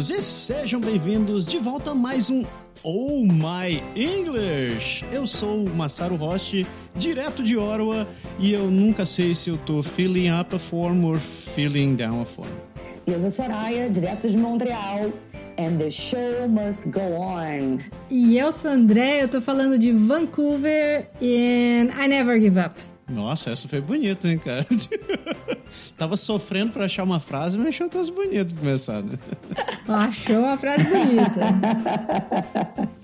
amigos, e sejam bem-vindos de volta a mais um Oh My English! Eu sou o Masaru Roche, direto de Ottawa, e eu nunca sei se eu tô feeling up a form or feeling down a form. E eu sou Soraya, direto de Montreal. And the show must go on. E eu sou André, eu tô falando de Vancouver and I never give up. Nossa, essa foi bonita, hein, cara? Tava sofrendo pra achar uma frase, mas achou todas bonitas pra começar, né? Achou uma frase bonita.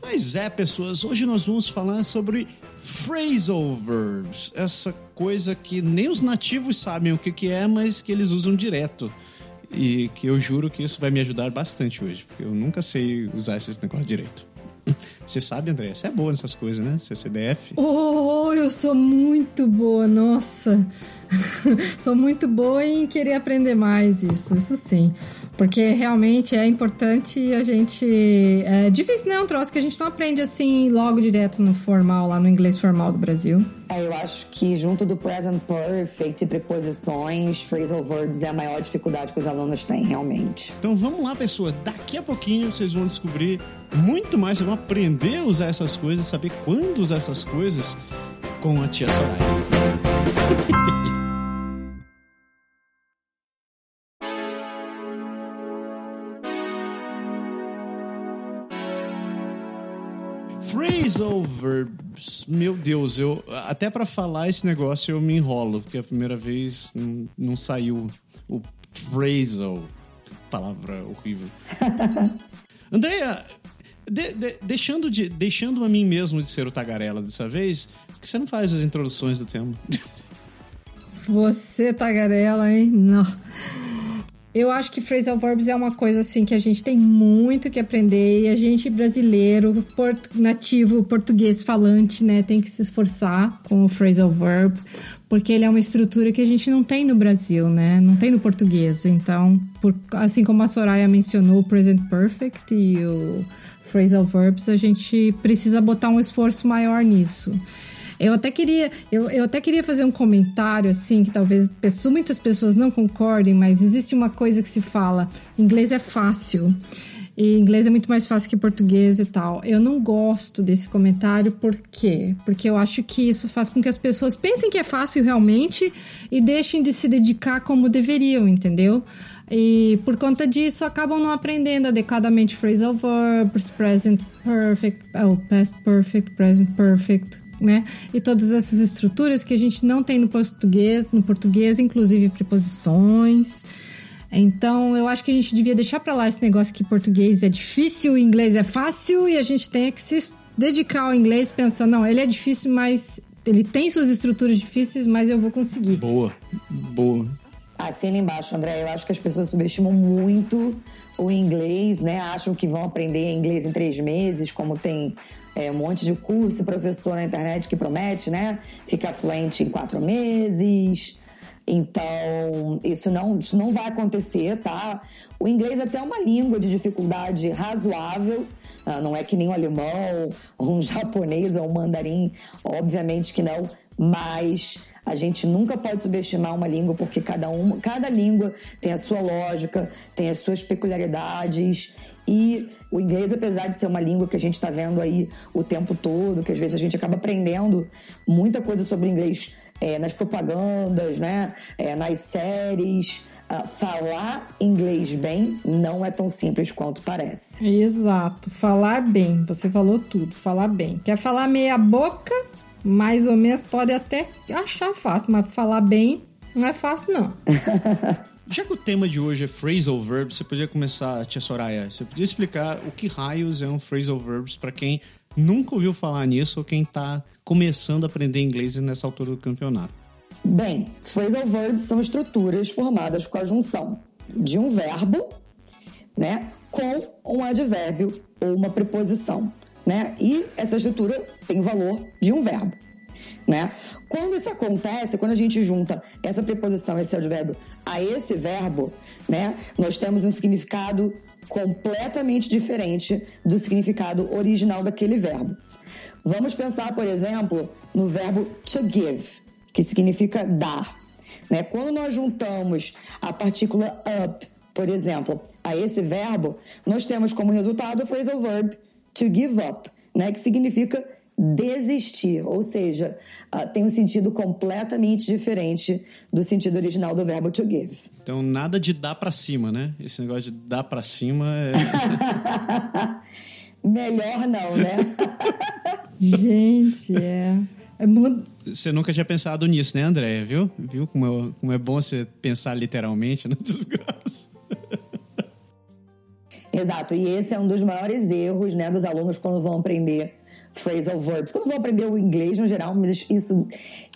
Mas é, pessoas, hoje nós vamos falar sobre phrasal verbs. Essa coisa que nem os nativos sabem o que, que é, mas que eles usam direto. E que eu juro que isso vai me ajudar bastante hoje, porque eu nunca sei usar esse negócio direito. Você sabe, André, você é boa nessas coisas, né? Você é CDF. Oh, eu sou muito boa, nossa. sou muito boa em querer aprender mais isso, isso sim. Porque realmente é importante a gente. É difícil, né? Um troço que a gente não aprende assim logo direto no formal, lá no inglês formal do Brasil. É, eu acho que junto do present perfect e preposições, phrasal verbs é a maior dificuldade que os alunos têm, realmente. Então vamos lá, pessoa. Daqui a pouquinho vocês vão descobrir muito mais, vocês vão aprender a usar essas coisas, saber quando usar essas coisas com a tia Soraya. Phrasal verbs. Meu Deus, eu até para falar esse negócio eu me enrolo, porque a primeira vez não, não saiu o phrasal. Palavra horrível. Andréia, de, de, deixando, de, deixando a mim mesmo de ser o tagarela dessa vez, por que você não faz as introduções do tema? Você, tagarela, hein? Não. Eu acho que phrasal verbs é uma coisa assim que a gente tem muito que aprender e a gente brasileiro, port nativo, português falante, né, tem que se esforçar com o phrasal verb, porque ele é uma estrutura que a gente não tem no Brasil, né? Não tem no português. Então, por, assim como a Soraya mencionou o present perfect e o phrasal verbs, a gente precisa botar um esforço maior nisso. Eu até queria, eu, eu até queria fazer um comentário, assim, que talvez pessoas, muitas pessoas não concordem, mas existe uma coisa que se fala: inglês é fácil. E inglês é muito mais fácil que português e tal. Eu não gosto desse comentário, por quê? Porque eu acho que isso faz com que as pessoas pensem que é fácil realmente e deixem de se dedicar como deveriam, entendeu? E por conta disso acabam não aprendendo adequadamente phrasal verbs, present perfect, oh, past perfect, present perfect, né? E todas essas estruturas que a gente não tem no português, no português, inclusive preposições. Então, eu acho que a gente devia deixar para lá esse negócio que português é difícil, inglês é fácil e a gente tem que se dedicar ao inglês pensando, não, ele é difícil, mas ele tem suas estruturas difíceis, mas eu vou conseguir. Boa, boa. Assina embaixo, André. Eu acho que as pessoas subestimam muito o inglês, né? Acham que vão aprender inglês em três meses, como tem é, um monte de curso e professor na internet que promete, né? Ficar fluente em quatro meses. Então, isso não, isso não vai acontecer, tá? O inglês é até uma língua de dificuldade razoável, ah, não é que nem o alemão, um japonês, ou um mandarim, obviamente que não, mas a gente nunca pode subestimar uma língua porque cada, uma, cada língua tem a sua lógica, tem as suas peculiaridades e o inglês, apesar de ser uma língua que a gente está vendo aí o tempo todo, que às vezes a gente acaba aprendendo muita coisa sobre inglês é, nas propagandas, né? É, nas séries. Uh, falar inglês bem não é tão simples quanto parece. Exato. Falar bem. Você falou tudo. Falar bem. Quer falar meia boca? Mais ou menos pode até achar fácil, mas falar bem não é fácil, não. Já que o tema de hoje é phrasal verbs, você podia começar, tia Soraya, você podia explicar o que raios é um phrasal verbs para quem nunca ouviu falar nisso ou quem está começando a aprender inglês nessa altura do campeonato? Bem, phrasal verbs são estruturas formadas com a junção de um verbo, né, com um advérbio ou uma preposição, né? E essa estrutura tem o valor de um verbo, né? Quando isso acontece, quando a gente junta essa preposição, esse advérbio a esse verbo, né, nós temos um significado completamente diferente do significado original daquele verbo. Vamos pensar, por exemplo, no verbo to give, que significa dar. Né? Quando nós juntamos a partícula up, por exemplo, a esse verbo, nós temos como resultado o phrasal verb to give up, né, que significa desistir, ou seja, uh, tem um sentido completamente diferente do sentido original do verbo to give. Então nada de dar para cima, né? Esse negócio de dar para cima é Melhor não, né? Gente, é. é muito... Você nunca tinha pensado nisso, né, Andréia? Viu? Viu como é, como é bom você pensar literalmente na desgraça? Exato, e esse é um dos maiores erros né, dos alunos quando vão aprender phrasal verbs. Quando vão aprender o inglês no geral, mas isso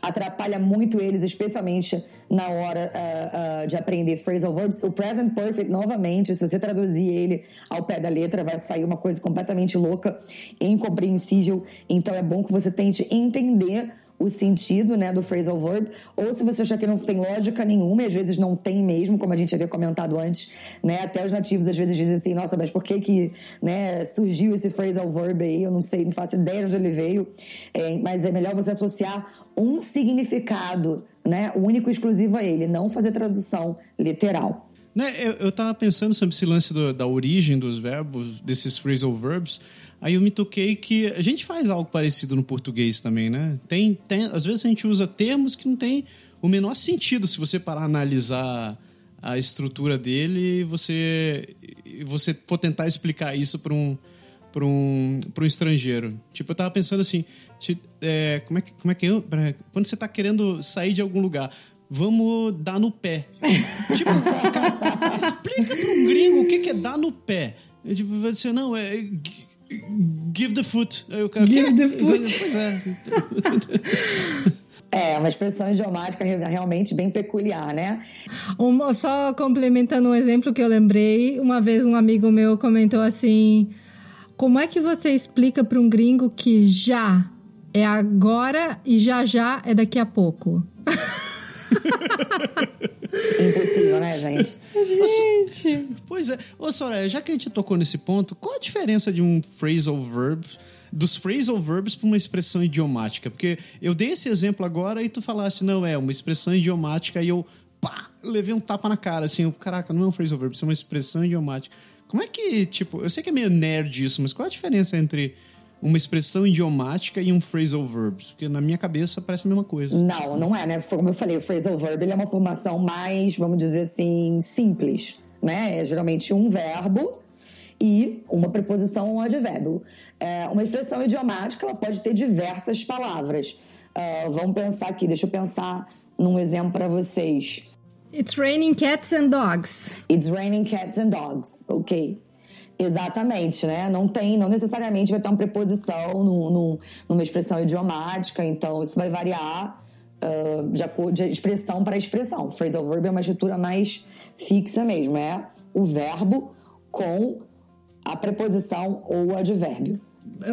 atrapalha muito eles, especialmente na hora uh, uh, de aprender phrasal verbs. O present perfect, novamente, se você traduzir ele ao pé da letra, vai sair uma coisa completamente louca, incompreensível. Então é bom que você tente entender o sentido né, do phrasal verb, ou se você achar que não tem lógica nenhuma, e às vezes não tem mesmo, como a gente havia comentado antes, né? Até os nativos às vezes dizem assim, nossa, mas por que que né, surgiu esse phrasal verb aí? Eu não sei, não faço ideia de onde ele veio. É, mas é melhor você associar um significado, né, único e exclusivo a ele, não fazer tradução literal. Né, eu, eu tava pensando sobre esse lance do, da origem dos verbos, desses phrasal verbs, Aí eu me toquei que a gente faz algo parecido no português também, né? Tem, tem, às vezes a gente usa termos que não tem o menor sentido se você parar a analisar a estrutura dele e você, você for tentar explicar isso para um, para um, um estrangeiro. Tipo, eu tava pensando assim, é, como, é que, como é que eu. Quando você tá querendo sair de algum lugar, vamos dar no pé. tipo, cara, explica para um gringo o que, que é dar no pé. Eu, tipo, vai dizer, não, é Give the foot. Eu quero, Give the foot. Pois é. É, uma expressão idiomática realmente bem peculiar, né? Um, só complementando um exemplo que eu lembrei, uma vez um amigo meu comentou assim: Como é que você explica para um gringo que já é agora e já já é daqui a pouco? Impossível, né, gente? Gente! Pois é. Ô, Soraya, já que a gente tocou nesse ponto, qual a diferença de um phrasal verb dos phrasal verbs para uma expressão idiomática? Porque eu dei esse exemplo agora e tu falaste, não, é uma expressão idiomática e eu, pá, levei um tapa na cara, assim, eu, caraca, não é um phrasal verb, isso é uma expressão idiomática. Como é que, tipo, eu sei que é meio nerd isso, mas qual a diferença entre uma expressão idiomática e um phrasal verb? Porque na minha cabeça parece a mesma coisa. Não, não é, né? Como eu falei, o phrasal verb ele é uma formação mais, vamos dizer assim, simples, né? É geralmente um verbo e uma preposição ou um advérbio. É, uma expressão idiomática ela pode ter diversas palavras. Uh, vamos pensar aqui, deixa eu pensar num exemplo para vocês. It's raining cats and dogs. It's raining cats and dogs, ok. Exatamente, né? Não tem, não necessariamente vai ter uma preposição no, no, numa expressão idiomática, então isso vai variar uh, de, de expressão para expressão. Phrasal verb é uma estrutura mais fixa mesmo, é o verbo com a preposição ou o advérbio.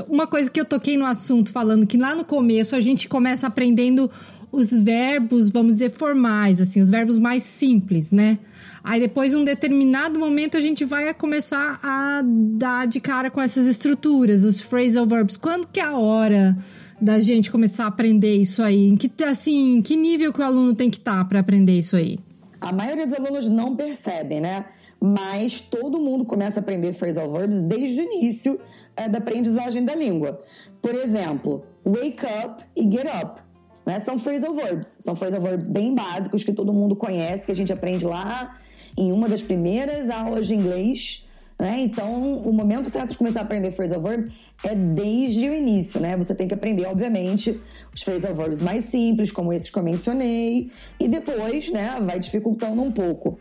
Uma coisa que eu toquei no assunto falando que lá no começo a gente começa aprendendo os verbos, vamos dizer, formais, assim, os verbos mais simples, né? Aí depois, em um determinado momento, a gente vai começar a dar de cara com essas estruturas, os phrasal verbs. Quando que é a hora da gente começar a aprender isso aí? Em que, assim, que nível que o aluno tem que estar tá para aprender isso aí? A maioria dos alunos não percebe, né? Mas todo mundo começa a aprender phrasal verbs desde o início é, da aprendizagem da língua. Por exemplo, wake up e get up. Né? São phrasal verbs. São phrasal verbs bem básicos que todo mundo conhece, que a gente aprende lá em uma das primeiras aulas de inglês. Né? Então, o momento certo de começar a aprender phrasal verb é desde o início, né? Você tem que aprender, obviamente, os phrasal verbs mais simples, como esses que eu mencionei, e depois, né, vai dificultando um pouco.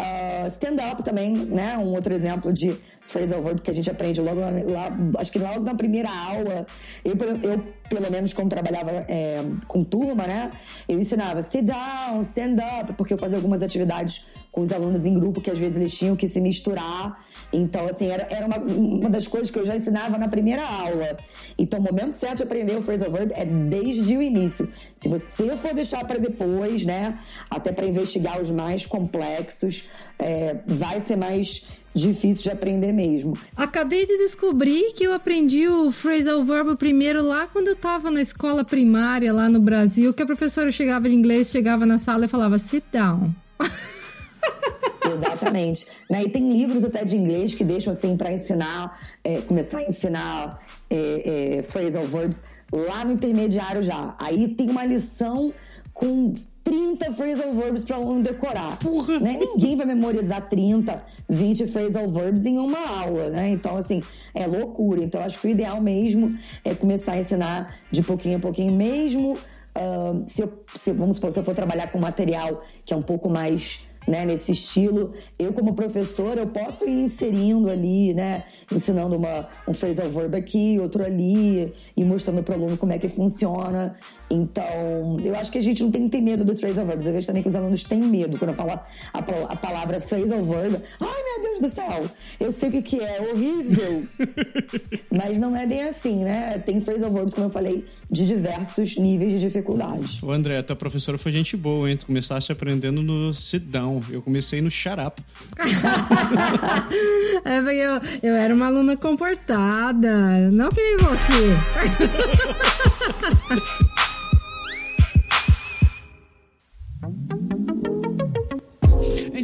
Uh, Stand-up também, né? Um outro exemplo de phrasal verb que a gente aprende logo lá, acho que logo na primeira aula. Eu, eu pelo menos, como trabalhava é, com turma, né? Eu ensinava sit down, stand up, porque eu fazia algumas atividades com os alunos em grupo que às vezes eles tinham que se misturar. Então, assim, era, era uma, uma das coisas que eu já ensinava na primeira aula. Então, o momento certo de aprender o phrasal verb é desde o início. Se você for deixar para depois, né, até para investigar os mais complexos, é, vai ser mais difícil de aprender mesmo. Acabei de descobrir que eu aprendi o phrasal verb primeiro lá quando eu estava na escola primária lá no Brasil, que a professora chegava de inglês, chegava na sala e falava sit down. Exatamente. Né? E tem livros até de inglês que deixam assim para ensinar, é, começar a ensinar é, é, phrasal verbs lá no intermediário já. Aí tem uma lição com 30 phrasal verbs para aluno decorar. Porra! Né? Ninguém vai memorizar 30, 20 phrasal verbs em uma aula, né? Então, assim, é loucura. Então, acho que o ideal mesmo é começar a ensinar de pouquinho a pouquinho, mesmo uh, se, eu, se, vamos supor, se eu for trabalhar com material que é um pouco mais né, nesse estilo. Eu, como professora, eu posso ir inserindo ali, né, ensinando uma, um phrasal verb aqui, outro ali, e mostrando para o aluno como é que funciona. Então, eu acho que a gente não tem que ter medo dos phrasal verbs. Eu vejo também que os alunos têm medo quando eu falo a, a palavra phrasal verb. Ai, meu Deus do céu! Eu sei o que, que é, horrível! Mas não é bem assim, né? Tem phrasal verbs, como eu falei, de diversos níveis de dificuldade. O André, tua professora foi gente boa, hein? Tu começaste aprendendo no sit down. Eu comecei no shut up. é porque eu, eu era uma aluna comportada. Não que nem você.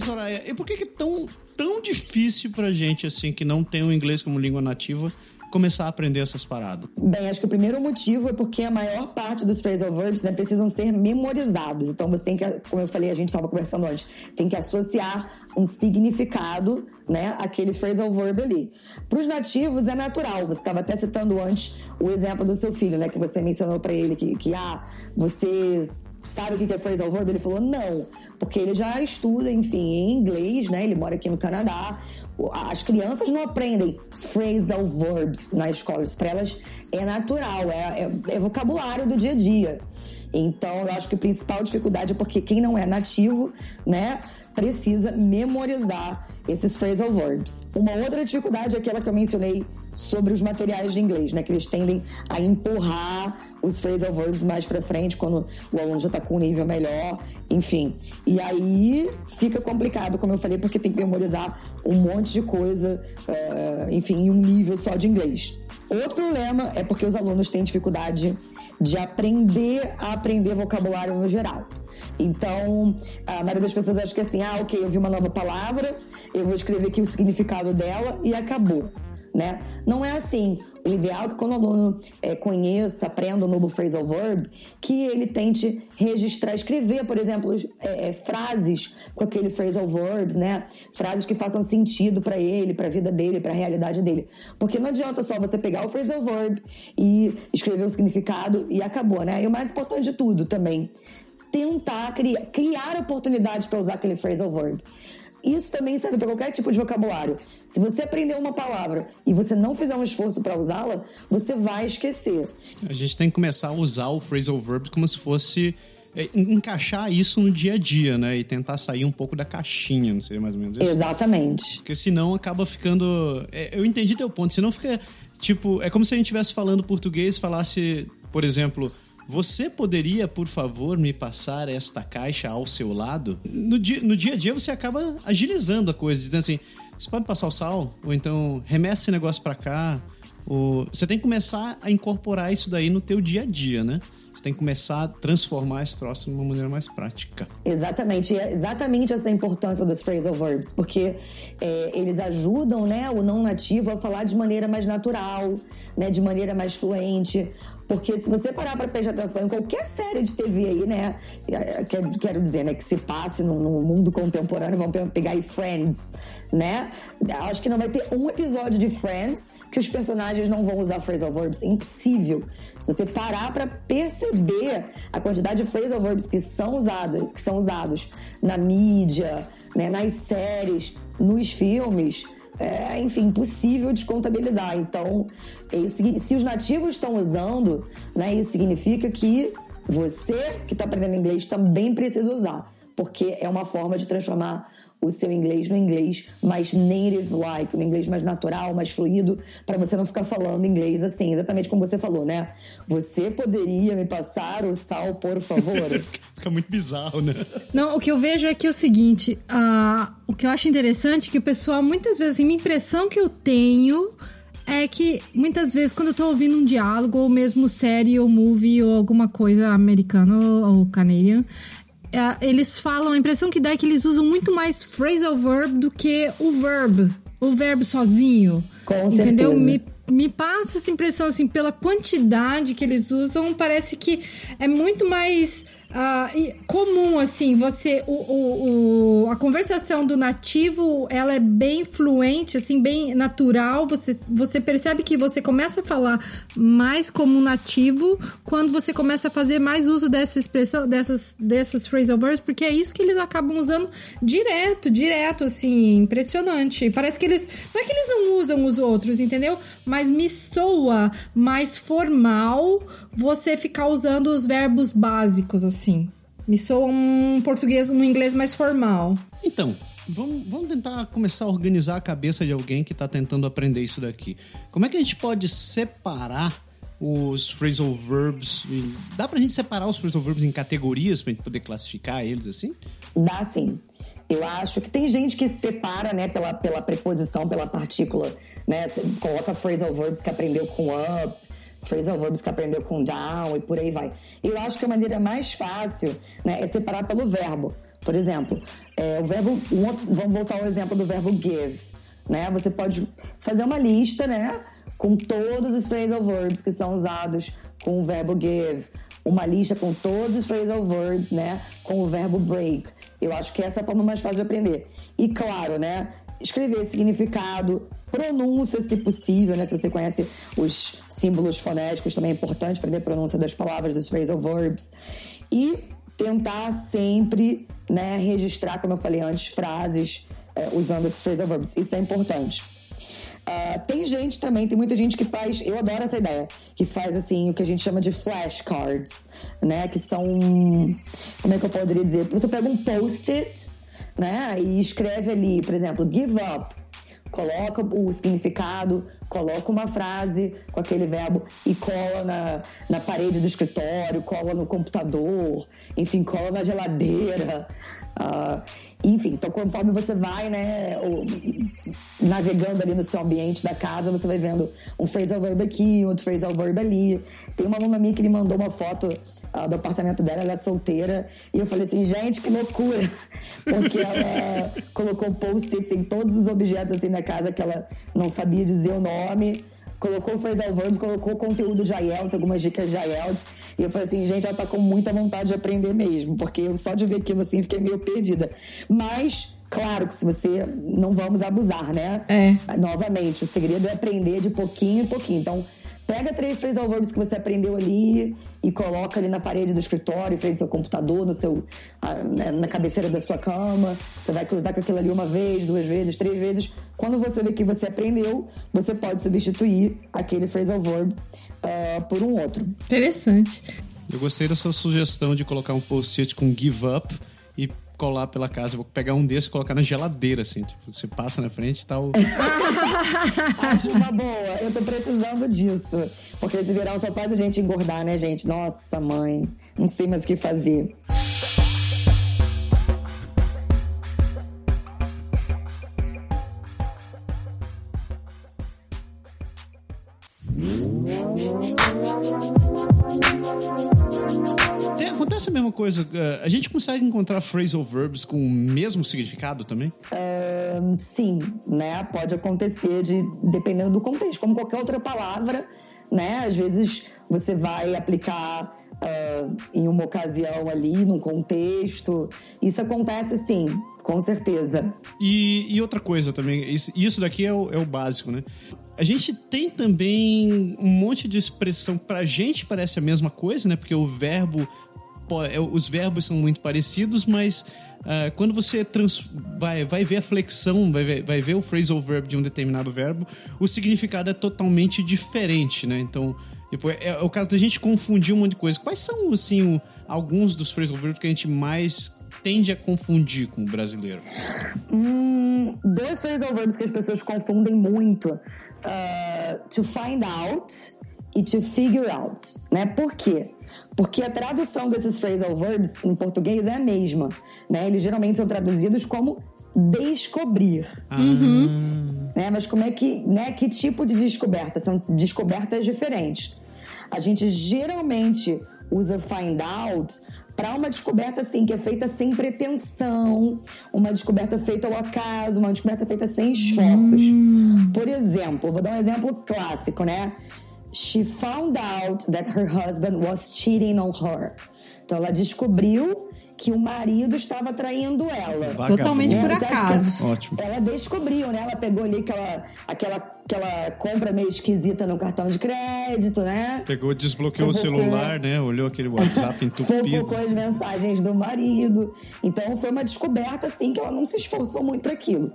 Soraya, e por que é tão, tão difícil pra gente, assim, que não tem o inglês como língua nativa, começar a aprender essas paradas? Bem, acho que o primeiro motivo é porque a maior parte dos phrasal verbs né, precisam ser memorizados. Então você tem que, como eu falei, a gente estava conversando antes, tem que associar um significado, né, aquele phrasal verb ali. Para os nativos é natural. Você estava até citando antes o exemplo do seu filho, né, que você mencionou para ele que, que ah, você sabe o que é phrasal verb? Ele falou não, porque ele já estuda, enfim, em inglês, né? Ele mora aqui no Canadá. As crianças não aprendem phrasal verbs na escola, isso para elas é natural, é, é, é vocabulário do dia a dia. Então, eu acho que a principal dificuldade é porque quem não é nativo, né, precisa memorizar esses phrasal verbs. Uma outra dificuldade é aquela que eu mencionei sobre os materiais de inglês, né? Que eles tendem a empurrar os phrasal verbs mais para frente quando o aluno já está com um nível melhor, enfim. E aí fica complicado, como eu falei, porque tem que memorizar um monte de coisa, uh, enfim, em um nível só de inglês. Outro problema é porque os alunos têm dificuldade de aprender a aprender vocabulário no geral. Então, a maioria das pessoas acha que é assim, ah, ok, eu vi uma nova palavra, eu vou escrever aqui o significado dela e acabou né? Não é assim. O ideal é que quando o aluno é, conheça, aprenda o novo phrasal verb, que ele tente registrar, escrever, por exemplo, é, é, frases com aquele phrasal verbs, né? Frases que façam sentido para ele, para a vida dele, para a realidade dele. Porque não adianta só você pegar o phrasal verb e escrever o significado e acabou, né? E o mais importante de tudo também, tentar criar, criar oportunidades para usar aquele phrasal verb. Isso também serve para qualquer tipo de vocabulário. Se você aprender uma palavra e você não fizer um esforço para usá-la, você vai esquecer. A gente tem que começar a usar o phrasal verb como se fosse é, encaixar isso no dia a dia, né? E tentar sair um pouco da caixinha, não sei mais ou menos isso. Exatamente. Porque senão acaba ficando. É, eu entendi teu ponto. Senão fica. Tipo, é como se a gente estivesse falando português e falasse, por exemplo, você poderia, por favor, me passar esta caixa ao seu lado? No dia, no dia a dia você acaba agilizando a coisa, dizendo assim: você pode passar o sal? Ou então remessa esse negócio para cá? Ou... Você tem que começar a incorporar isso daí no teu dia a dia, né? Você tem que começar a transformar esse troço de uma maneira mais prática. Exatamente. E é exatamente essa importância dos phrasal verbs, porque é, eles ajudam né, o não nativo a falar de maneira mais natural, né, de maneira mais fluente. Porque se você parar para prestar atenção em qualquer série de TV aí, né? É, quero, dizer, né? Que se passe no, no, mundo contemporâneo, vamos pegar aí Friends, né? Acho que não vai ter um episódio de Friends que os personagens não vão usar phrasal verbs. É impossível. Se você parar para perceber a quantidade de phrasal verbs que são usadas, que são usados na mídia, né, nas séries, nos filmes, é, enfim, impossível de contabilizar. Então, isso, se os nativos estão usando, né, isso significa que você que está aprendendo inglês também precisa usar, porque é uma forma de transformar o seu inglês no inglês mais native-like, no inglês mais natural, mais fluido, para você não ficar falando inglês assim, exatamente como você falou, né? Você poderia me passar o sal, por favor? Fica muito bizarro, né? Não, o que eu vejo é que é o seguinte, uh, o que eu acho interessante é que o pessoal, muitas vezes, assim, a impressão que eu tenho é que muitas vezes quando eu tô ouvindo um diálogo, ou mesmo série ou movie ou alguma coisa americana ou canadian, é, eles falam, a impressão que dá é que eles usam muito mais phrasal verb do que o verb, o verbo sozinho. Com entendeu? certeza. Me, me passa essa impressão, assim, pela quantidade que eles usam, parece que é muito mais ah, e comum, assim, você. O, o, o- a conversação do nativo ela é bem fluente, assim, bem natural. Você, você percebe que você começa a falar mais como nativo quando você começa a fazer mais uso dessa expressão, dessas, dessas phrasal verbs, porque é isso que eles acabam usando direto, direto, assim, impressionante. Parece que eles. Não é que eles não usam os outros, entendeu? Mas me soa mais formal você ficar usando os verbos básicos, assim. Me soa um português, um inglês mais formal. Então, vamos, vamos tentar começar a organizar a cabeça de alguém que está tentando aprender isso daqui. Como é que a gente pode separar os phrasal verbs? Dá pra gente separar os phrasal verbs em categorias pra gente poder classificar eles assim? Dá sim. Eu acho que tem gente que separa, né, pela, pela preposição, pela partícula, né? Você coloca phrasal verbs que aprendeu com up, phrasal verbs que aprendeu com down e por aí vai. Eu acho que a maneira mais fácil, né, é separar pelo verbo. Por exemplo, é, o verbo. vamos voltar ao exemplo do verbo give. Né? Você pode fazer uma lista, né? Com todos os phrasal verbs que são usados com o verbo give. Uma lista com todos os phrasal verbs, né? Com o verbo break. Eu acho que essa é a forma mais fácil de aprender. E claro, né? Escrever significado, pronúncia, se possível, né? Se você conhece os símbolos fonéticos, também é importante aprender a pronúncia das palavras, dos phrasal verbs. E tentar sempre, né, registrar, como eu falei antes, frases é, usando esses phrasal verbs. Isso é importante. Ah, tem gente também, tem muita gente que faz, eu adoro essa ideia, que faz assim o que a gente chama de flashcards, né? Que são, como é que eu poderia dizer? Você pega um post-it, né? E escreve ali, por exemplo, give up. Coloca o significado, coloca uma frase com aquele verbo e cola na, na parede do escritório, cola no computador, enfim, cola na geladeira. Ah, enfim, então conforme você vai, né, o- navegando ali no seu ambiente da casa, você vai vendo um phrasal verb aqui, outro phrasal verb ali. Tem uma aluna minha que me mandou uma foto ah, do apartamento dela, ela é solteira, e eu falei assim, gente, que loucura! Porque ela colocou post-its em todos os objetos assim na casa que ela não sabia dizer o nome. Colocou o phrasal verb, colocou conteúdo de IELTS, algumas dicas de IELTS. E eu falei assim, gente, ela tá com muita vontade de aprender mesmo. Porque eu só de ver aquilo assim, fiquei meio perdida. Mas, claro que se você... Não vamos abusar, né? É. Novamente, o segredo é aprender de pouquinho em pouquinho. Então, pega três phrasal verbs que você aprendeu ali e coloca ali na parede do escritório, em frente ao seu computador, no seu, ah, né, na cabeceira da sua cama. Você vai cruzar com aquilo ali uma vez, duas vezes, três vezes. Quando você vê que você aprendeu, você pode substituir aquele phrasal verb ah, por um outro. Interessante. Eu gostei da sua sugestão de colocar um post-it com give up e colar pela casa. Vou pegar um desses e colocar na geladeira, assim. Tipo, você passa na frente e tá o... Acho uma boa. Eu tô precisando disso. Porque esse verão só faz a gente engordar, né, gente? Nossa, mãe. Não sei mais o que fazer. Tem- acontece a mesma coisa. eh, A gente consegue encontrar phrasal verbs com o mesmo significado também? Ahn, sim, né? Pode acontecer de dependendo do contexto, como qualquer outra palavra, né? Às vezes você vai aplicar ah, em uma ocasião ali, num contexto. Isso acontece sim, com certeza. E, e outra coisa também, isso, isso daqui é o, é o básico, né? A gente tem também um monte de expressão pra gente parece a mesma coisa, né? Porque o verbo, é, os verbos são muito parecidos, mas ah, quando você trans- vai, vai ver a flexão, vai ver, vai ver o phrasal verb de um determinado verbo, o significado é totalmente diferente, né? Então, tipo, é, é o caso da gente confundir um monte de coisa. Quais são, assim, o- alguns dos phrasal verbs que a gente mais tende a confundir com o brasileiro? Hum, dois phrasal verbs que as pessoas confundem muito: ah, to find out e to figure out. Né? Por quê? Porque a tradução desses phrasal verbs em português é a mesma. Né? Eles geralmente são traduzidos como descobrir. Né? Mas como é que, né? Que tipo de descoberta? São descobertas diferentes. A gente geralmente usa find out para uma descoberta assim que é feita sem pretensão, uma descoberta feita ao acaso, uma descoberta feita sem esforços. Hum. Por exemplo, vou dar um exemplo clássico, né? She found out that her husband was cheating on her. Então ela descobriu que o marido estava traindo ela. Vagabundo. Totalmente por acaso. Ótimo. Ela descobriu, né? Ela pegou ali aquela, aquela, aquela compra meio esquisita no cartão de crédito, né? Pegou, desbloqueou Fofocou, o celular, né? Olhou aquele WhatsApp entupido. Fofocou as mensagens do marido. Então foi uma descoberta, assim, que ela não se esforçou muito para aquilo.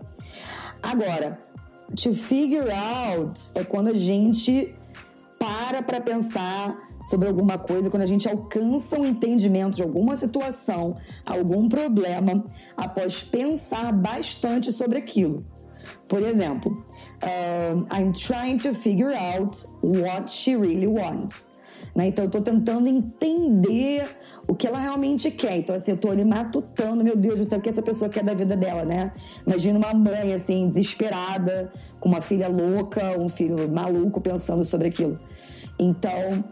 Agora, to figure out é quando a gente para para pensar sobre alguma coisa, quando a gente alcança um entendimento de alguma situação, algum problema, após pensar bastante sobre aquilo. Por exemplo, uh, I'm trying to figure out what she really wants. Né? Então, eu tô tentando entender o que ela realmente quer. Então, assim, eu tô ali matutando, meu Deus, não sei o que essa pessoa quer da vida dela, né? Imagina uma mãe, assim, desesperada, com uma filha louca, um filho maluco pensando sobre aquilo. Então,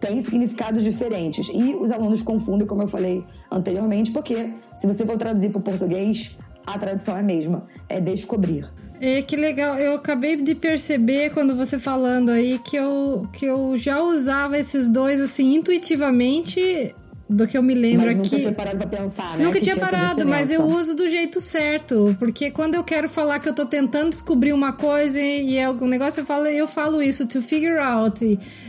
tem significados diferentes. E os alunos confundem, como eu falei anteriormente, porque se você for traduzir para o português, a tradução é a mesma, é descobrir. É, que legal, eu acabei de perceber quando você falando aí que eu, que eu já usava esses dois assim intuitivamente do que eu me lembro mas nunca aqui. Nunca tinha parado pra pensar, né? Nunca que tinha parado, mas eu uso do jeito certo. Porque quando eu quero falar que eu tô tentando descobrir uma coisa e, é algum negócio, eu falo, eu falo isso, to figure out.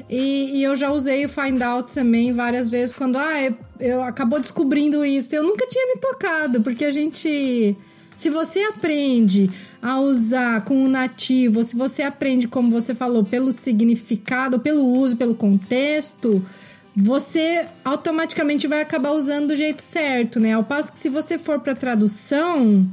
E, e eu já usei o find out também várias vezes quando, ah, eu, eu acabou descobrindo isso. Eu nunca tinha me tocado, porque a gente. Se você aprende a usar com o nativo, se você aprende, como você falou, pelo significado, pelo uso, pelo contexto você automaticamente vai acabar usando do jeito certo, né? Ao passo que se você for para tradução,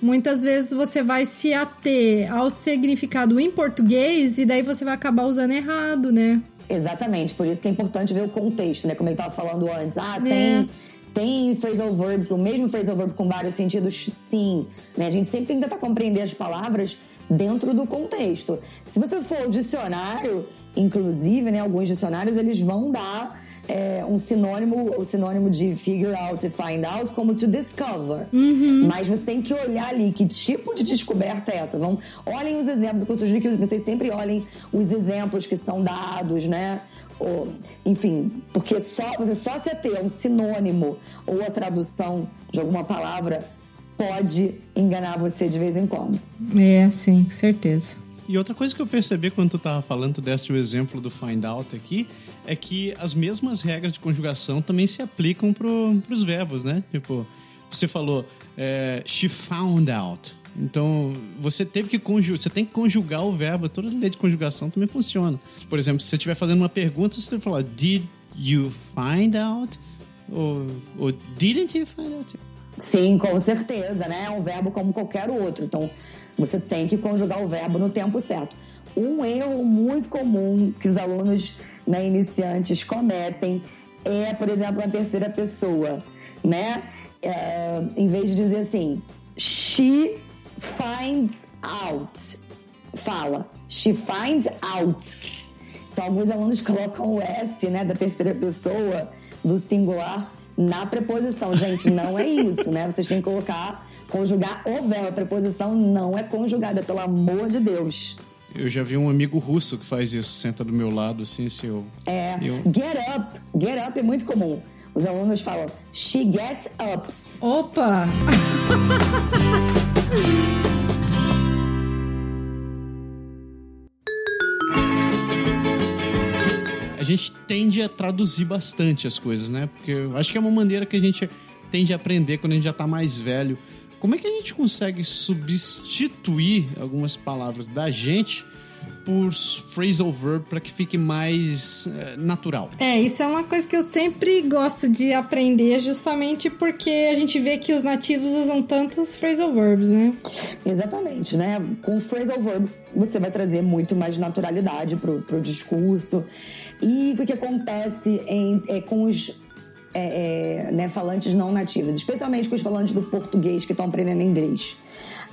muitas vezes você vai se ater ao significado em português e daí você vai acabar usando errado, né? Exatamente, por isso que é importante ver o contexto, né? Como eu estava falando antes. Ah, tem, é. tem phrasal verbs, o mesmo phrasal verb com vários sentidos, sim. Né? A gente sempre tem que tentar compreender as palavras dentro do contexto. Se você for ao dicionário, inclusive, né, alguns dicionários, eles vão dar é, um sinônimo, o sinônimo de figure out e find out como to discover. Uhum. Mas você tem que olhar ali que tipo de descoberta é essa. Vão, olhem os exemplos, eu sugiro que vocês sempre olhem os exemplos que são dados, né? Ou, enfim, porque só você só se ter um sinônimo ou a tradução de alguma palavra pode enganar você de vez em quando. É, sim, certeza. E outra coisa que eu percebi quando tu tava falando, tu deste o exemplo do find out aqui, é que as mesmas regras de conjugação também se aplicam pro, pros verbos, né? Tipo, você falou, é, she found out. Então, você teve que conjugar, você tem que conjugar o verbo, toda a lei de conjugação também funciona. Por exemplo, se você estiver fazendo uma pergunta, você tem que falar, did you find out? Ou, ou didn't you find out? Sim, com certeza, né? É um verbo como qualquer outro. Então, você tem que conjugar o verbo no tempo certo. Um erro muito comum que os alunos né, iniciantes cometem é, por exemplo, a terceira pessoa, né? É, em vez de dizer assim, she finds out, fala, she finds out. Então, alguns alunos colocam o S, né, da terceira pessoa, do singular, na preposição. Gente, não é isso, né? Vocês têm que colocar, conjugar o verbo. A preposição não é conjugada, pelo amor de Deus. Eu já vi um amigo russo que faz isso, senta do meu lado, assim, se eu... É, eu... get up. Get up é muito comum. Os alunos falam, she gets ups. Opa! a gente tende a traduzir bastante as coisas, né? Porque eu acho que é uma maneira que a gente tende a aprender quando a gente já tá mais velho. Como é que a gente consegue substituir algumas palavras da gente por phrasal verb para que fique mais uh, natural. É, isso é uma coisa que eu sempre gosto de aprender, justamente porque a gente vê que os nativos usam tantos phrasal verbs, né? Exatamente, né? Com o phrasal verb você vai trazer muito mais naturalidade pro, pro discurso. E o que acontece em, é, com os é, é, né, falantes não nativos, especialmente com os falantes do português que estão aprendendo inglês.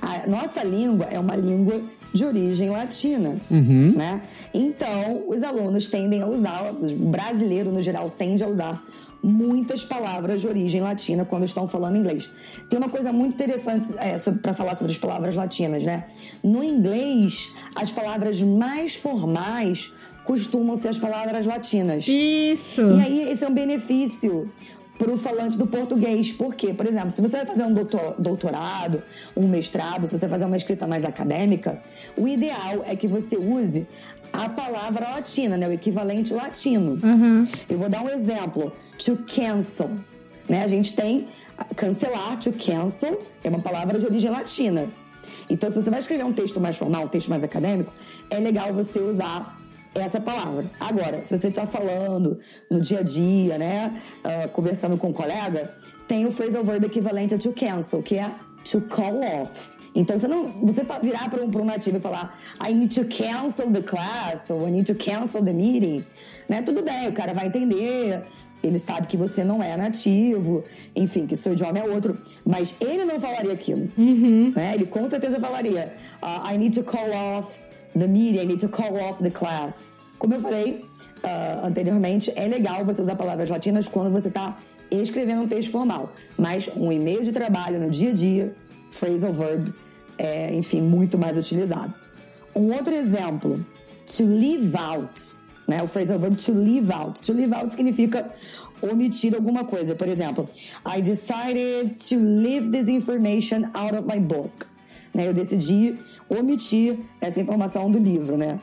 A nossa língua é uma língua de origem latina, Uhum. né? Então, os alunos tendem a usar, o brasileiro no geral tende a usar muitas palavras de origem latina quando estão falando inglês. Tem uma coisa muito interessante é, para falar sobre as palavras latinas, né? No inglês, as palavras mais formais costumam ser as palavras latinas. Isso. E aí, esse é um benefício para o falante do português. Por quê? Por exemplo, se você vai fazer um doutor- doutorado, um mestrado, se você vai fazer uma escrita mais acadêmica, o ideal é que você use a palavra latina, né? o equivalente latino. Eu vou dar um exemplo. To cancel. Né? A gente tem cancelar, to cancel, é uma palavra de origem latina. Então, se você vai escrever um texto mais formal, um texto mais acadêmico, é legal você usar essa palavra. Agora, se você está falando no dia a dia, né, ah, conversando com um colega, tem o phrasal verb equivalente a to cancel, que é to call off. Então, você não, você virar para um, pra um nativo e falar I need to cancel the class ou I need to cancel the meeting, né? Tudo bem, o cara vai entender. Ele sabe que você não é nativo, enfim, que seu idioma é outro, mas ele não falaria aquilo. Né? Ele com certeza falaria: uh, I need to call off the meeting, I need to call off the class. Como eu falei uh, anteriormente, é legal você usar palavras latinas quando você está escrevendo um texto formal, mas um e-mail de trabalho no dia a dia, phrasal verb, é, enfim, muito mais utilizado. Um outro exemplo, to leave out, né? O phrasal verb to leave out. To leave out significa omitir alguma coisa. Por exemplo, I decided to leave this information out of my book. Né? Eu decidi omitir essa informação do livro, né?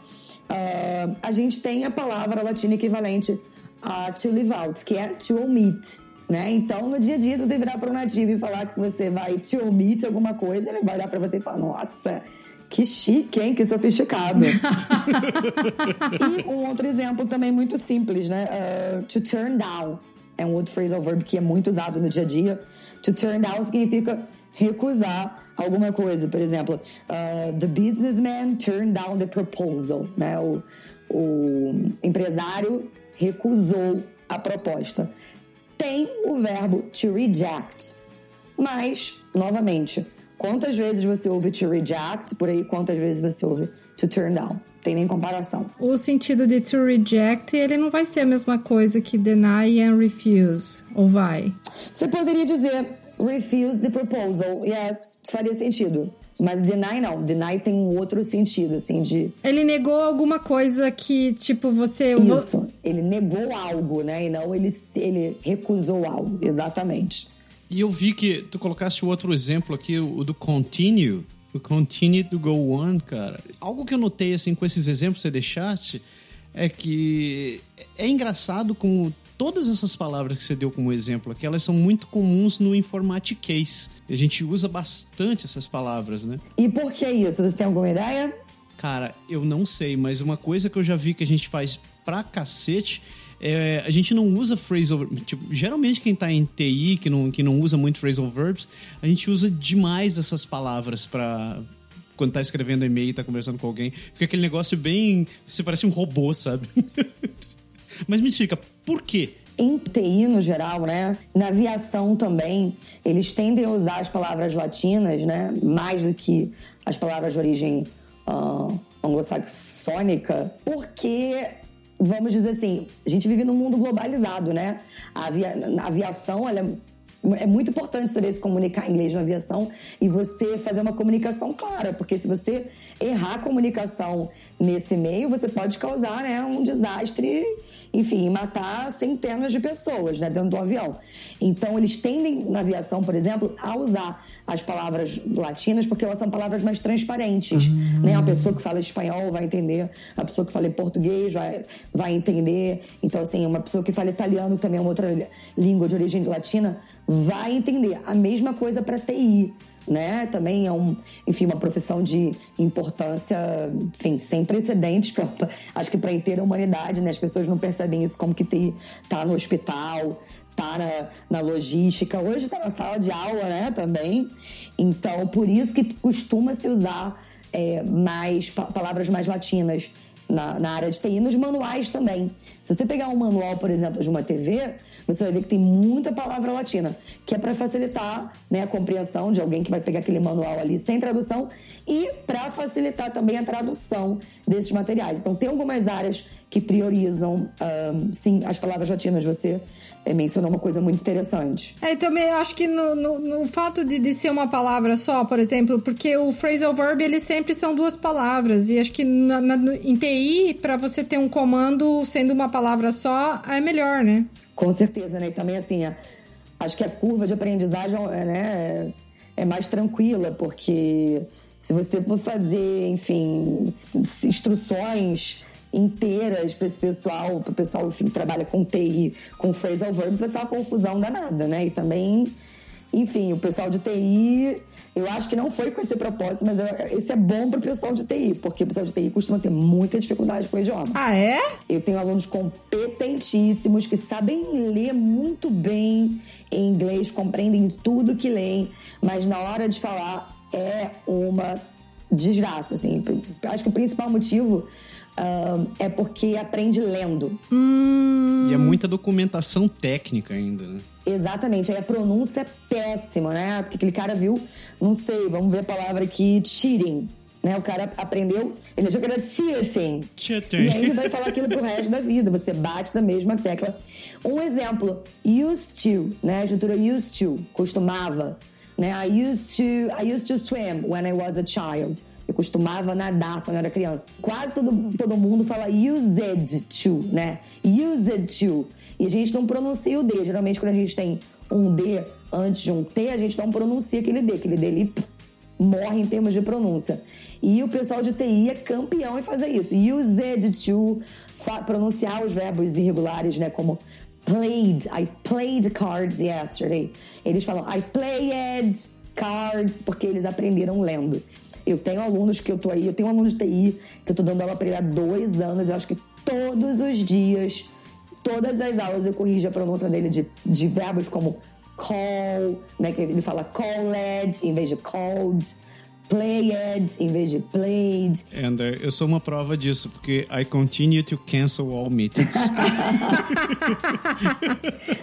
Ah, a gente tem a palavra latina equivalente a to leave out, que é to omit. Né? Então, no dia a dia, se você virar para um nativo e falar que você vai to omit alguma coisa, ele vai olhar para você e falar: Nossa, que chique, hein? Que sofisticado. e um outro exemplo também muito simples, né? Uh, to turn down é um outro phrasal verb que é muito usado no dia a dia. To turn down significa recusar alguma coisa. Por exemplo, uh, the businessman turned down the proposal, né? O, o empresário recusou a proposta. Tem o verbo to reject. Mas, novamente, quantas vezes você ouve to reject, por aí quantas vezes você ouve to turn down? Tem nem comparação. O sentido de to reject, ele não vai ser a mesma coisa que deny and refuse, ou vai? Você poderia dizer refuse the proposal. Yes, faria sentido. Mas deny não. Deny tem um outro sentido, assim, de Ele negou alguma coisa que, tipo, você... isso. Ele negou algo, né? E não ele, ele recusou algo. Exatamente. E eu vi que tu colocaste o outro exemplo aqui, o do continue. O continue to go on, cara. Algo que eu notei, assim, com esses exemplos que você deixaste, é que é engraçado como todas essas palavras que você deu como exemplo aqui, elas são muito comuns no informatiquês. A gente usa bastante essas palavras, né? E por que isso? Você tem alguma ideia? Cara, eu não sei, mas uma coisa que eu já vi que a gente faz pra cacete é, a gente não usa phrasal tipo, geralmente quem tá em TI, que não, que não usa muito phrasal verbs, a gente usa demais essas palavras pra quando tá escrevendo e-mail e tá conversando com alguém. Fica aquele negócio bem. Você parece um robô, sabe? Mas me explica, por quê? Em TI, no geral, né? Na aviação também, eles tendem a usar as palavras latinas, né? Mais do que as palavras de origem ah, anglo-saxônica, porque vamos dizer assim, a gente vive num mundo globalizado, né? A, avia, a aviação, ela é é muito importante saber se comunicar em inglês na aviação e você fazer uma comunicação clara, porque se você errar a comunicação nesse meio, você pode causar né, um desastre, enfim, matar centenas de pessoas né, dentro do avião. Então, eles tendem na aviação, por exemplo, a usar as palavras latinas porque elas são palavras mais transparentes. Uhum. Né? A pessoa que fala espanhol vai entender, a pessoa que fala português vai, vai entender. Então, assim, uma pessoa que fala italiano, que também é uma outra língua de origem latina, vai entender. A mesma coisa para TI. Né? Também é um, enfim, uma profissão de importância, enfim, sem precedentes, acho que para a inteira humanidade, né? As pessoas não percebem isso como que TI tá no hospital, tá na, na logística, hoje tá na sala de aula, né, também. Então, por isso que costuma se usar é, mais pa palavras mais latinas na, na área de TI, nos manuais também. Se você pegar um manual, por exemplo, de uma TV, você vai ver que tem muita palavra latina, que é para facilitar né, a compreensão de alguém que vai pegar aquele manual ali sem tradução e para facilitar também a tradução desses materiais. Então, tem algumas áreas que priorizam, um, sim, as palavras latinas. Você é, mencionou uma coisa muito interessante. É, também acho que no, no, no fato de, de, ser uma palavra só, por exemplo, porque o phrasal verb, eles sempre são duas palavras. E acho que na, na, em TI, para você ter um comando sendo uma palavra só, é melhor, né? Com certeza, né? E também, assim, acho que a curva de aprendizagem é, né, é mais tranquila, porque se você for fazer, enfim, instruções inteiras para esse pessoal, para o pessoal enfim, que trabalha com TI, com phrasal verbs, vai ser uma confusão danada, né? E também, enfim, o pessoal de TI, eu acho que não foi com esse propósito, mas esse é bom para o pessoal de TI, porque o pessoal de TI costuma ter muita dificuldade com o idioma. Ah, é? Eu tenho alunos competentíssimos que sabem ler muito bem em inglês, compreendem tudo que leem, mas na hora de falar é uma desgraça, assim. Acho que o principal motivo Uh, é porque aprende lendo. Hum. E é muita documentação técnica ainda, né? Exatamente, aí a pronúncia é péssima, né? Porque aquele cara viu, não sei, vamos ver a palavra aqui, cheating. Né? O cara aprendeu, ele achou que era cheating. Cheating. E aí ele vai falar aquilo pro resto da vida. Você bate na mesma tecla. Um exemplo, used to, né? A estrutura used to, costumava. Né? I used to, I used to swim when I was a child. Eu costumava nadar quando eu era criança. Quase todo, todo mundo fala used to, né? Used to. E a gente não pronuncia o D. Geralmente, quando a gente tem um D antes de um T, a gente não pronuncia aquele D. Aquele D ele pff, morre em termos de pronúncia. E o pessoal de TI é campeão em fazer isso. Used to pronunciar os verbos irregulares, né? Como played. I played cards yesterday. Eles falam I played cards porque eles aprenderam lendo. Eu tenho alunos que eu tô aí, eu tenho um aluno de TI que eu tô dando aula para ele há dois anos. Eu acho que todos os dias, todas as aulas eu corrijo a pronúncia dele de, de verbos como call, né? Que ele fala called em vez de called played em vez de played. André, eu sou uma prova disso, porque I continue to cancel all meetings.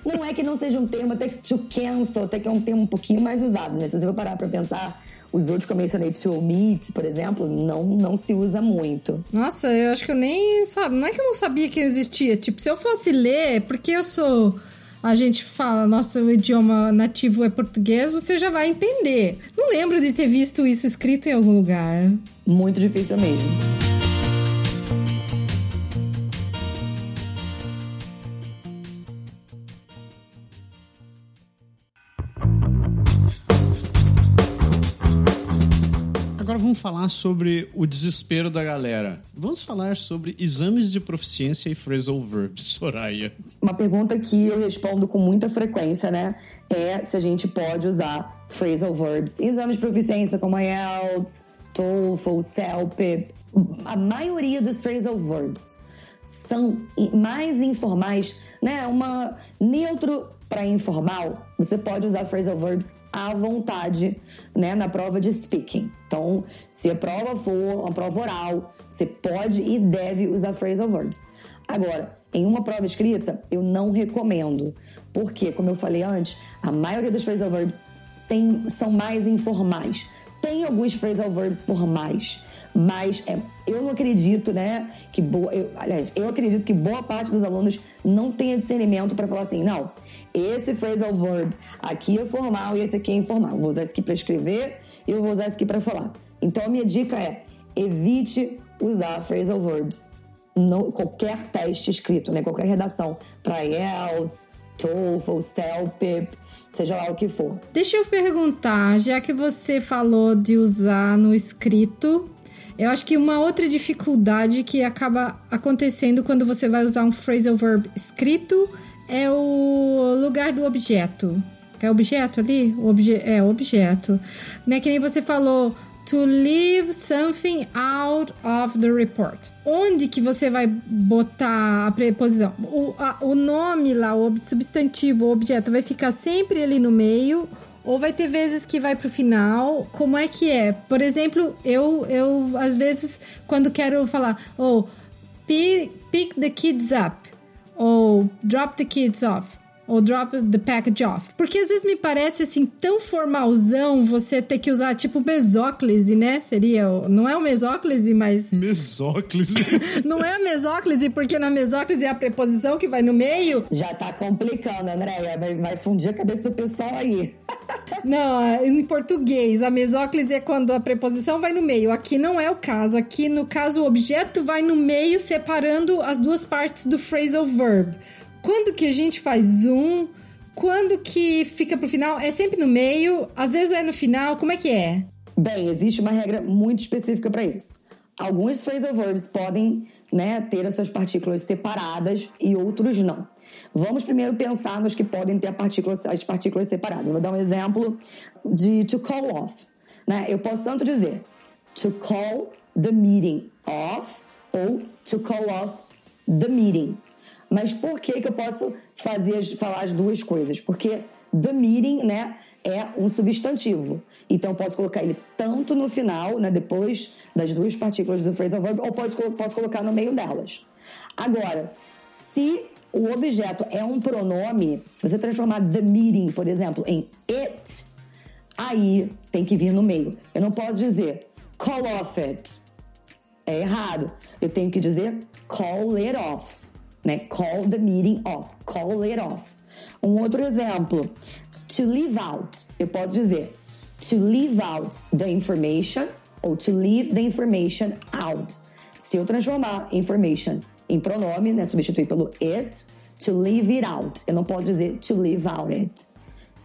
não é que não seja um termo, até que to cancel, até que é um termo um pouquinho mais usado, né? Se você for parar pra pensar, os outros que eu mencionei, to meet, por exemplo, não, não se usa muito. Nossa, eu acho que eu nem sabe. Não é que eu não sabia que existia. Tipo, se eu fosse ler, porque eu sou. A gente fala, nosso idioma nativo é português, você já vai entender. Não lembro de ter visto isso escrito em algum lugar. Muito difícil mesmo. Vamos falar sobre o desespero da galera. Vamos falar sobre exames de proficiência e phrasal verbs, Soraya. Uma pergunta que eu respondo com muita frequência, né? É se a gente pode usar phrasal verbs exames de proficiência como IELTS, TOEFL, CELP. A maioria dos phrasal verbs são mais informais, né? Uma neutro para informal, você pode usar phrasal verbs à vontade, né, na prova de speaking. Então, se a prova for uma prova oral, você pode e deve usar phrasal verbs. Agora, em uma prova escrita, eu não recomendo, porque, como eu falei antes, a maioria dos phrasal verbs tem, são mais informais. Tem alguns phrasal verbs formais, mas é, eu não acredito, né, que boa, eu, aliás, eu acredito que boa parte dos alunos não tenha discernimento para falar assim, não, esse phrasal verb aqui é formal e esse aqui é informal. Vou usar esse aqui para escrever e eu vou usar esse aqui para falar. Então a minha dica é evite usar phrasal verbs no qualquer teste escrito, né, qualquer redação para IELTS, TOEFL, CELP, seja lá o que for. Deixa eu perguntar, já que você falou de usar no escrito, eu acho que uma outra dificuldade que acaba acontecendo quando você vai usar um phrasal verb escrito é o lugar do objeto. É objeto ali? Obje é objeto. Né? Que nem você falou, to leave something out of the report. Onde que você vai botar a preposição? O, a, o nome lá, o substantivo, o objeto, vai ficar sempre ali no meio ou vai ter vezes que vai pro final? Como é que é? Por exemplo, eu, eu às vezes, quando quero falar, ou oh, pick the kids up ou drop the kids off ou drop the package off. Porque às vezes me parece assim tão formalzão você ter que usar tipo mesóclise, né? Seria, não é o mesóclise, mas mesóclise. não é a mesóclise, porque na mesóclise é a preposição que vai no meio. Já tá complicando, Andréia, vai, vai fundir a cabeça do pessoal aí. não, em português, a mesóclise é quando a preposição vai no meio. Aqui não é o caso. Aqui, no caso, o objeto vai no meio, separando as duas partes do phrasal verb. Quando que a gente faz zoom? Quando que fica pro final? É sempre no meio? Às vezes é no final? Como é que é? Bem, existe uma regra muito específica para isso. Alguns phrasal verbs podem né, ter as suas partículas separadas e outros não. Vamos primeiro pensar nos que podem ter partículas, as partículas separadas. vou dar um exemplo de to call off. Né? Eu posso tanto dizer to call the meeting off ou to call off the meeting. Mas por que, que eu posso fazer, falar as duas coisas? Porque the meeting, né, é um substantivo. Então, posso colocar ele tanto no final, né, depois das duas partículas do phrasal verb, ou posso, posso colocar no meio delas. Agora, se o objeto é um pronome, se você transformar the meeting, por exemplo, em it, aí tem que vir no meio. Eu não posso dizer call off it. É errado. Eu tenho que dizer call it off né? Call the meeting off, call it off. Um outro exemplo, to leave out. Eu posso dizer to leave out the information ou to leave the information out. Se eu transformar information em pronome, né, substituir pelo it, to leave it out. Eu não posso dizer to leave out it.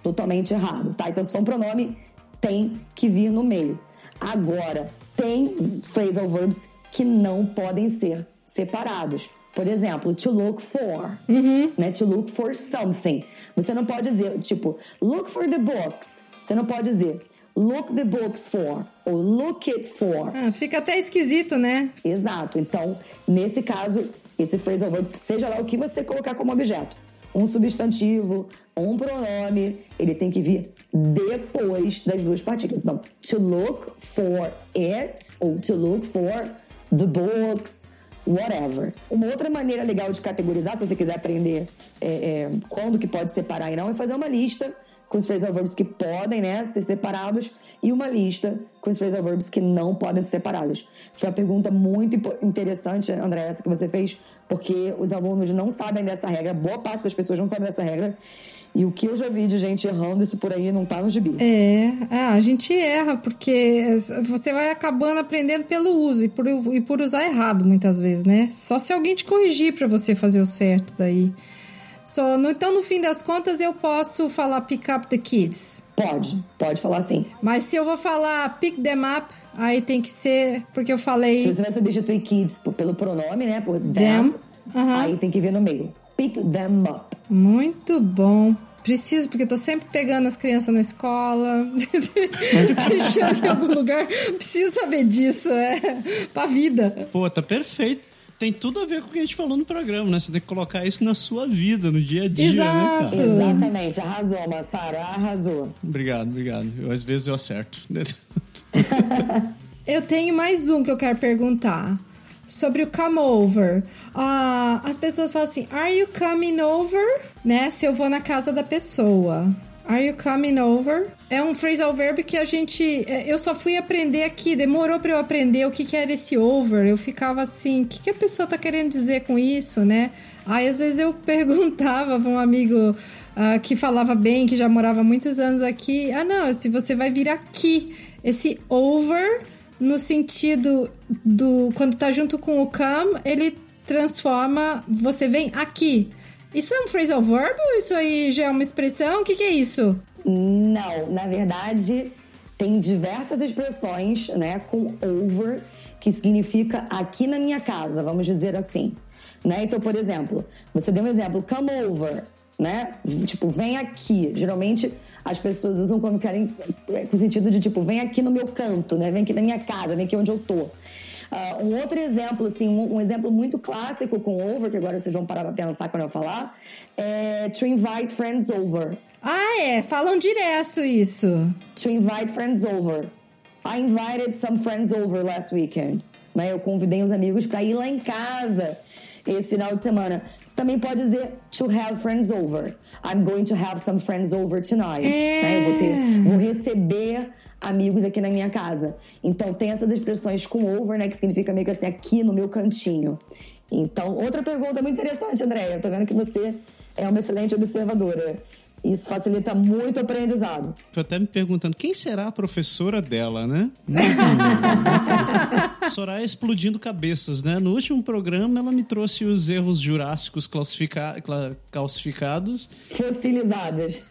Totalmente errado, tá? Então, só um pronome tem que vir no meio. Agora, tem phrasal verbs que não podem ser separados. Por exemplo, to look for, uhum. né? To look for something. Você não pode dizer, tipo, look for the books. Você não pode dizer look the books for ou look it for. Ah, fica até esquisito, né? Exato. Então, nesse caso, esse phrasal verb, seja lá o que você colocar como objeto, um substantivo, um pronome, ele tem que vir depois das duas partículas. Então, to look for it ou to look for the books whatever. Uma outra maneira legal de categorizar, se você quiser aprender é, é, quando que pode separar e não, é fazer uma lista com os phrasal verbs que podem né, ser separados e uma lista com os phrasal verbs que não podem ser separados. Foi uma pergunta muito interessante, André, essa que você fez, porque os alunos não sabem dessa regra, boa parte das pessoas não sabem dessa regra. E o que eu já vi de gente errando isso por aí não tá no gibi. É, é a gente erra, porque você vai acabando aprendendo pelo uso e por, e por usar errado muitas vezes, né? Só se alguém te corrigir para você fazer o certo daí. So, no, então, no fim das contas, eu posso falar pick up the kids. Pode, pode falar assim. Mas se eu vou falar pick them up, aí tem que ser, porque eu falei. Se você vai substituir kids pelo pronome, né? Por them, them. Uhum. aí tem que vir no meio. Pick them up. Muito bom. Preciso, porque eu tô sempre pegando as crianças na escola, deixando em algum lugar. Preciso saber disso, é. Pra vida. Pô, tá perfeito. Tem tudo a ver com o que a gente falou no programa, né? Você tem que colocar isso na sua vida, no dia a dia, Exato. né, cara? Exatamente, arrasou, Massara, arrasou. Obrigado, obrigado. Eu, às vezes eu acerto. eu tenho mais um que eu quero perguntar sobre o come over. Uh, as pessoas falam assim: Are you coming over? Né? Se eu vou na casa da pessoa. Are you coming over? É um phrasal verb que a gente. É, eu só fui aprender aqui, demorou para eu aprender o que, que era esse over. Eu ficava assim: o que, que a pessoa tá querendo dizer com isso, né? Aí às vezes eu perguntava para um amigo uh, que falava bem, que já morava muitos anos aqui: ah, não, se você vai vir aqui, esse over no sentido do quando tá junto com o come, ele transforma você vem aqui. Isso é um phrasal verb ou isso aí já é uma expressão? O que, que é isso? Não, na verdade tem diversas expressões, né, com over que significa aqui na minha casa, vamos dizer assim, né? Então, por exemplo, você deu um exemplo, come over, né? Tipo, vem aqui. Geralmente as pessoas usam quando querem, é, com o sentido de tipo, vem aqui no meu canto, né? Vem aqui na minha casa, vem aqui onde eu tô. Uh, um outro exemplo, assim, um, um, exemplo muito clássico com over, que agora vocês vão parar pra pensar quando eu falar, é to invite friends over. Ah, é? Falam direto isso. To invite friends over. I invited some friends over last weekend. Né? Eu convidei os amigos para ir lá em casa esse final de semana. Você também pode dizer to have friends over. I'm going to have some friends over tonight. É. Né? Eu vou, ter, vou receber amigos aqui na minha casa. Então tem essas expressões com over, né? Que significa meio que assim, aqui no meu cantinho. Então, outra pergunta muito interessante, Andréia. Eu tô vendo que você é uma excelente observadora. Isso facilita muito o aprendizado. Tô até me perguntando, quem será a professora dela, né? Soraya explodindo cabeças, né? No último programa, ela me trouxe os erros jurássicos classifica... calcificados. Fossilizados.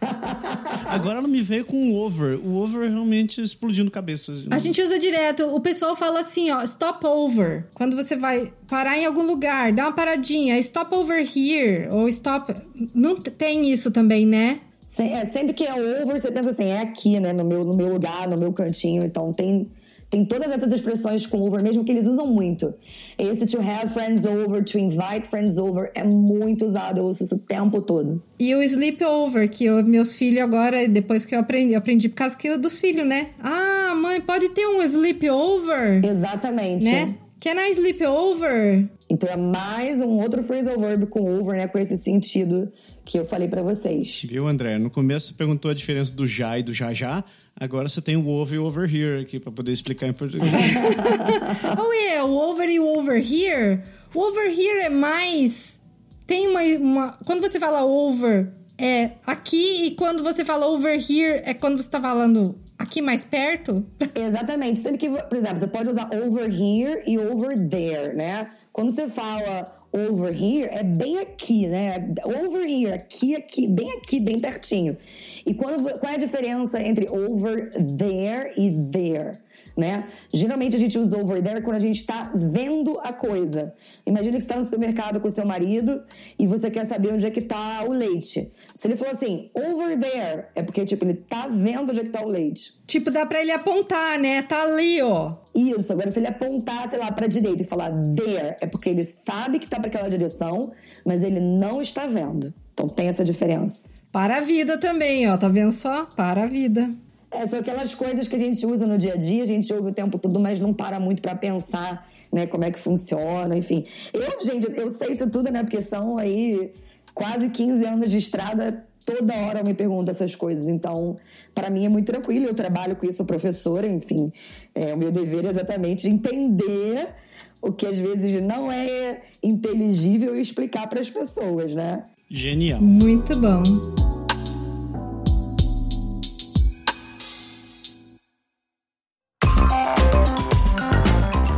Agora ela me veio com o over. O over realmente explodindo cabeças. A gente usa direto. O pessoal fala assim, ó, stop over. Quando você vai parar em algum lugar, dá uma paradinha, stop over here, ou stop. Não tem isso também, né? É, sempre que é over, você pensa assim, é aqui, né? No meu, no meu lugar, no meu cantinho. Então tem, tem todas essas expressões com over mesmo que eles usam muito. Esse to have friends over, to invite friends over, é muito usado, eu uso isso o tempo todo. E o sleep over, que eu, meus filhos agora, depois que eu aprendi, eu aprendi por causa que, dos filhos, né? Ah, mãe, pode ter um sleep over? Exatamente. Né? Can I sleep over? Então é mais um outro phrasal verb com over, né? Com esse sentido que eu falei para vocês. Viu, André? No começo você perguntou a diferença do já e do já já. Agora você tem o over e o over here aqui para poder explicar em português. oh, é, yeah, o over e o over here. O over here é mais. Tem uma, uma. Quando você fala over, é aqui, e quando você fala over here, é quando você tá falando aqui mais perto? Exatamente. Sendo que, por exemplo, você pode usar over here e over there, né? Quando você fala over here, é bem aqui, né? Over here, aqui, aqui, bem aqui, bem pertinho. E quando, qual é a diferença entre over there e there? né? Geralmente a gente usa over there quando a gente está vendo a coisa. Imagina que você está no supermercado com seu marido e você quer saber onde é que está o leite. Se ele falou assim, over there, é porque, tipo, ele tá vendo onde é que tá o leite. Tipo, dá pra ele apontar, né? Tá ali, ó. Isso, agora se ele apontar, sei lá, pra direita e falar there, é porque ele sabe que tá pra aquela direção, mas ele não está vendo. Então tem essa diferença. Para a vida também, ó. Tá vendo só? Para a vida. É, são aquelas coisas que a gente usa no dia a dia, a gente ouve o tempo todo, mas não para muito para pensar, né, como é que funciona, enfim. Eu, gente, eu sei isso tudo, né, porque são aí quase 15 anos de estrada, toda hora eu me pergunto essas coisas. Então, para mim é muito tranquilo, eu trabalho com isso, professora, enfim. É, o meu dever é exatamente entender o que às vezes não é inteligível e explicar para as pessoas, né? Genial. Muito bom.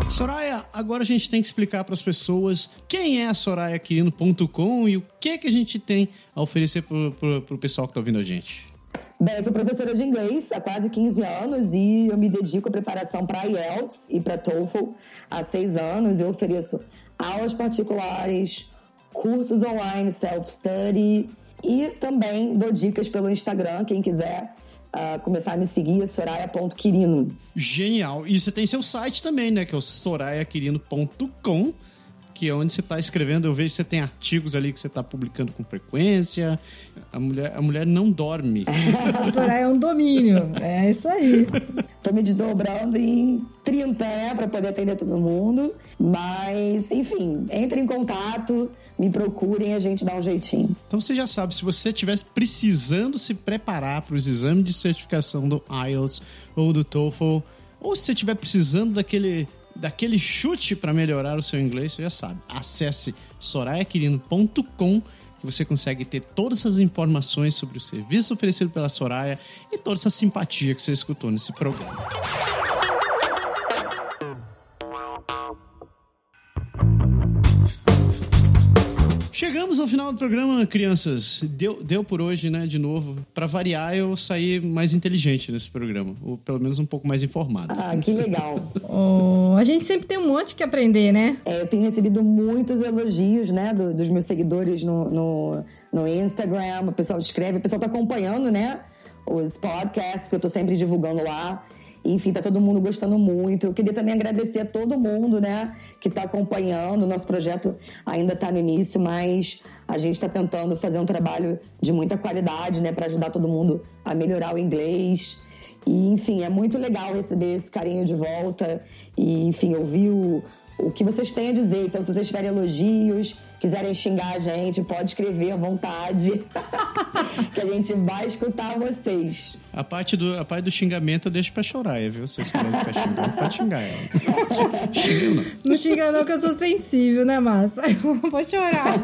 Soraya, agora a gente tem que explicar para as pessoas quem é a sorayaquirino.com e o que que a gente tem a oferecer para o pessoal que está ouvindo a gente. Bem, eu sou professora de inglês há quase 15 anos e eu me dedico à preparação para IELTS e para TOEFL há seis anos. Eu ofereço aulas particulares, cursos online, self-study e também dou dicas pelo Instagram, quem quiser uh, começar a me seguir, soraya.quirino. Genial. E você tem seu site também, né? Que é o sorayaquirino.com que é onde você está escrevendo. Eu vejo que você tem artigos ali que você está publicando com frequência. A mulher, a mulher não dorme. a Soraya é um domínio. É isso aí. Tô me desdobrando em 30, né, para poder atender todo mundo. Mas, enfim, entre em contato, me procurem, a gente dá um jeitinho. Então você já sabe, se você estiver precisando se preparar para os exames de certificação do IELTS ou do TOEFL, ou se você estiver precisando daquele daquele chute para melhorar o seu inglês, você já sabe. Acesse sorayaquirino.com que você consegue ter todas essas informações sobre o serviço oferecido pela Soraya e toda essa simpatia que você escutou nesse programa. Chegamos ao final do programa, crianças. Deu, deu por hoje, né? De novo. Para variar, eu saí mais inteligente nesse programa. Ou pelo menos um pouco mais informado. Ah, que legal. oh, a gente sempre tem um monte que aprender, né? É, eu tenho recebido muitos elogios, né? Do, dos meus seguidores no, no, no Instagram. O pessoal escreve, o pessoal tá acompanhando, né? Os podcasts que eu tô sempre divulgando lá. Enfim, tá todo mundo gostando muito. Eu queria também agradecer a todo mundo, né, que está acompanhando. O nosso projeto ainda está no início, mas a gente está tentando fazer um trabalho de muita qualidade, né, para ajudar todo mundo a melhorar o inglês. E, enfim, é muito legal receber esse carinho de volta e, enfim, ouvir o, o que vocês têm a dizer. Então, se vocês tiverem elogios, quiserem xingar a gente, pode escrever à vontade, que a gente vai escutar vocês. A parte do, a parte do xingamento eu deixo pra chorar, viu? Vocês querem ficar xingando, pode xingar ela. Xinga não. Não xinga não, que eu sou sensível, né, Massa? Vou chorar.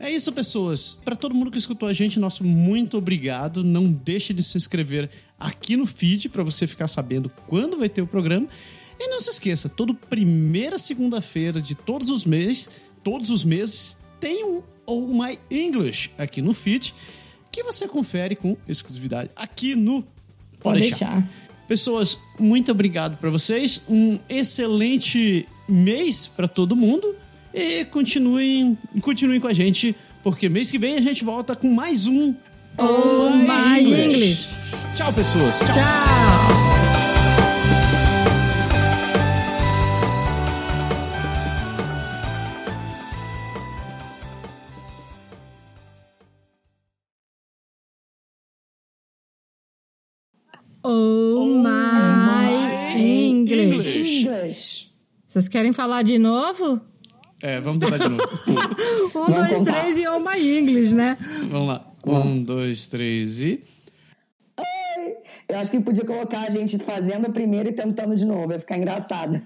É isso, pessoas. Para todo mundo que escutou a gente, nosso muito obrigado. Não deixe de se inscrever aqui no feed para você ficar sabendo quando vai ter o programa. E não se esqueça, toda primeira segunda-feira de todos os meses, todos os meses, tem um Oh My English aqui no feed que você confere com exclusividade aqui no Pode, deixar. deixar. Pessoas, muito obrigado para vocês. Um excelente mês para todo mundo. E continuem, continuem com a gente, porque mês que vem a gente volta com mais um Oh My English. Tchau, pessoas. Tchau. Tchau. Oh, my, English. English. Vocês querem falar de novo? É, vamos tentar de novo. Um, dois, contar. três e oh my English, né? vamos lá. Um, dois, três e. Eu acho que podia colocar a gente fazendo a primeira e tentando de novo, ia ficar engraçado.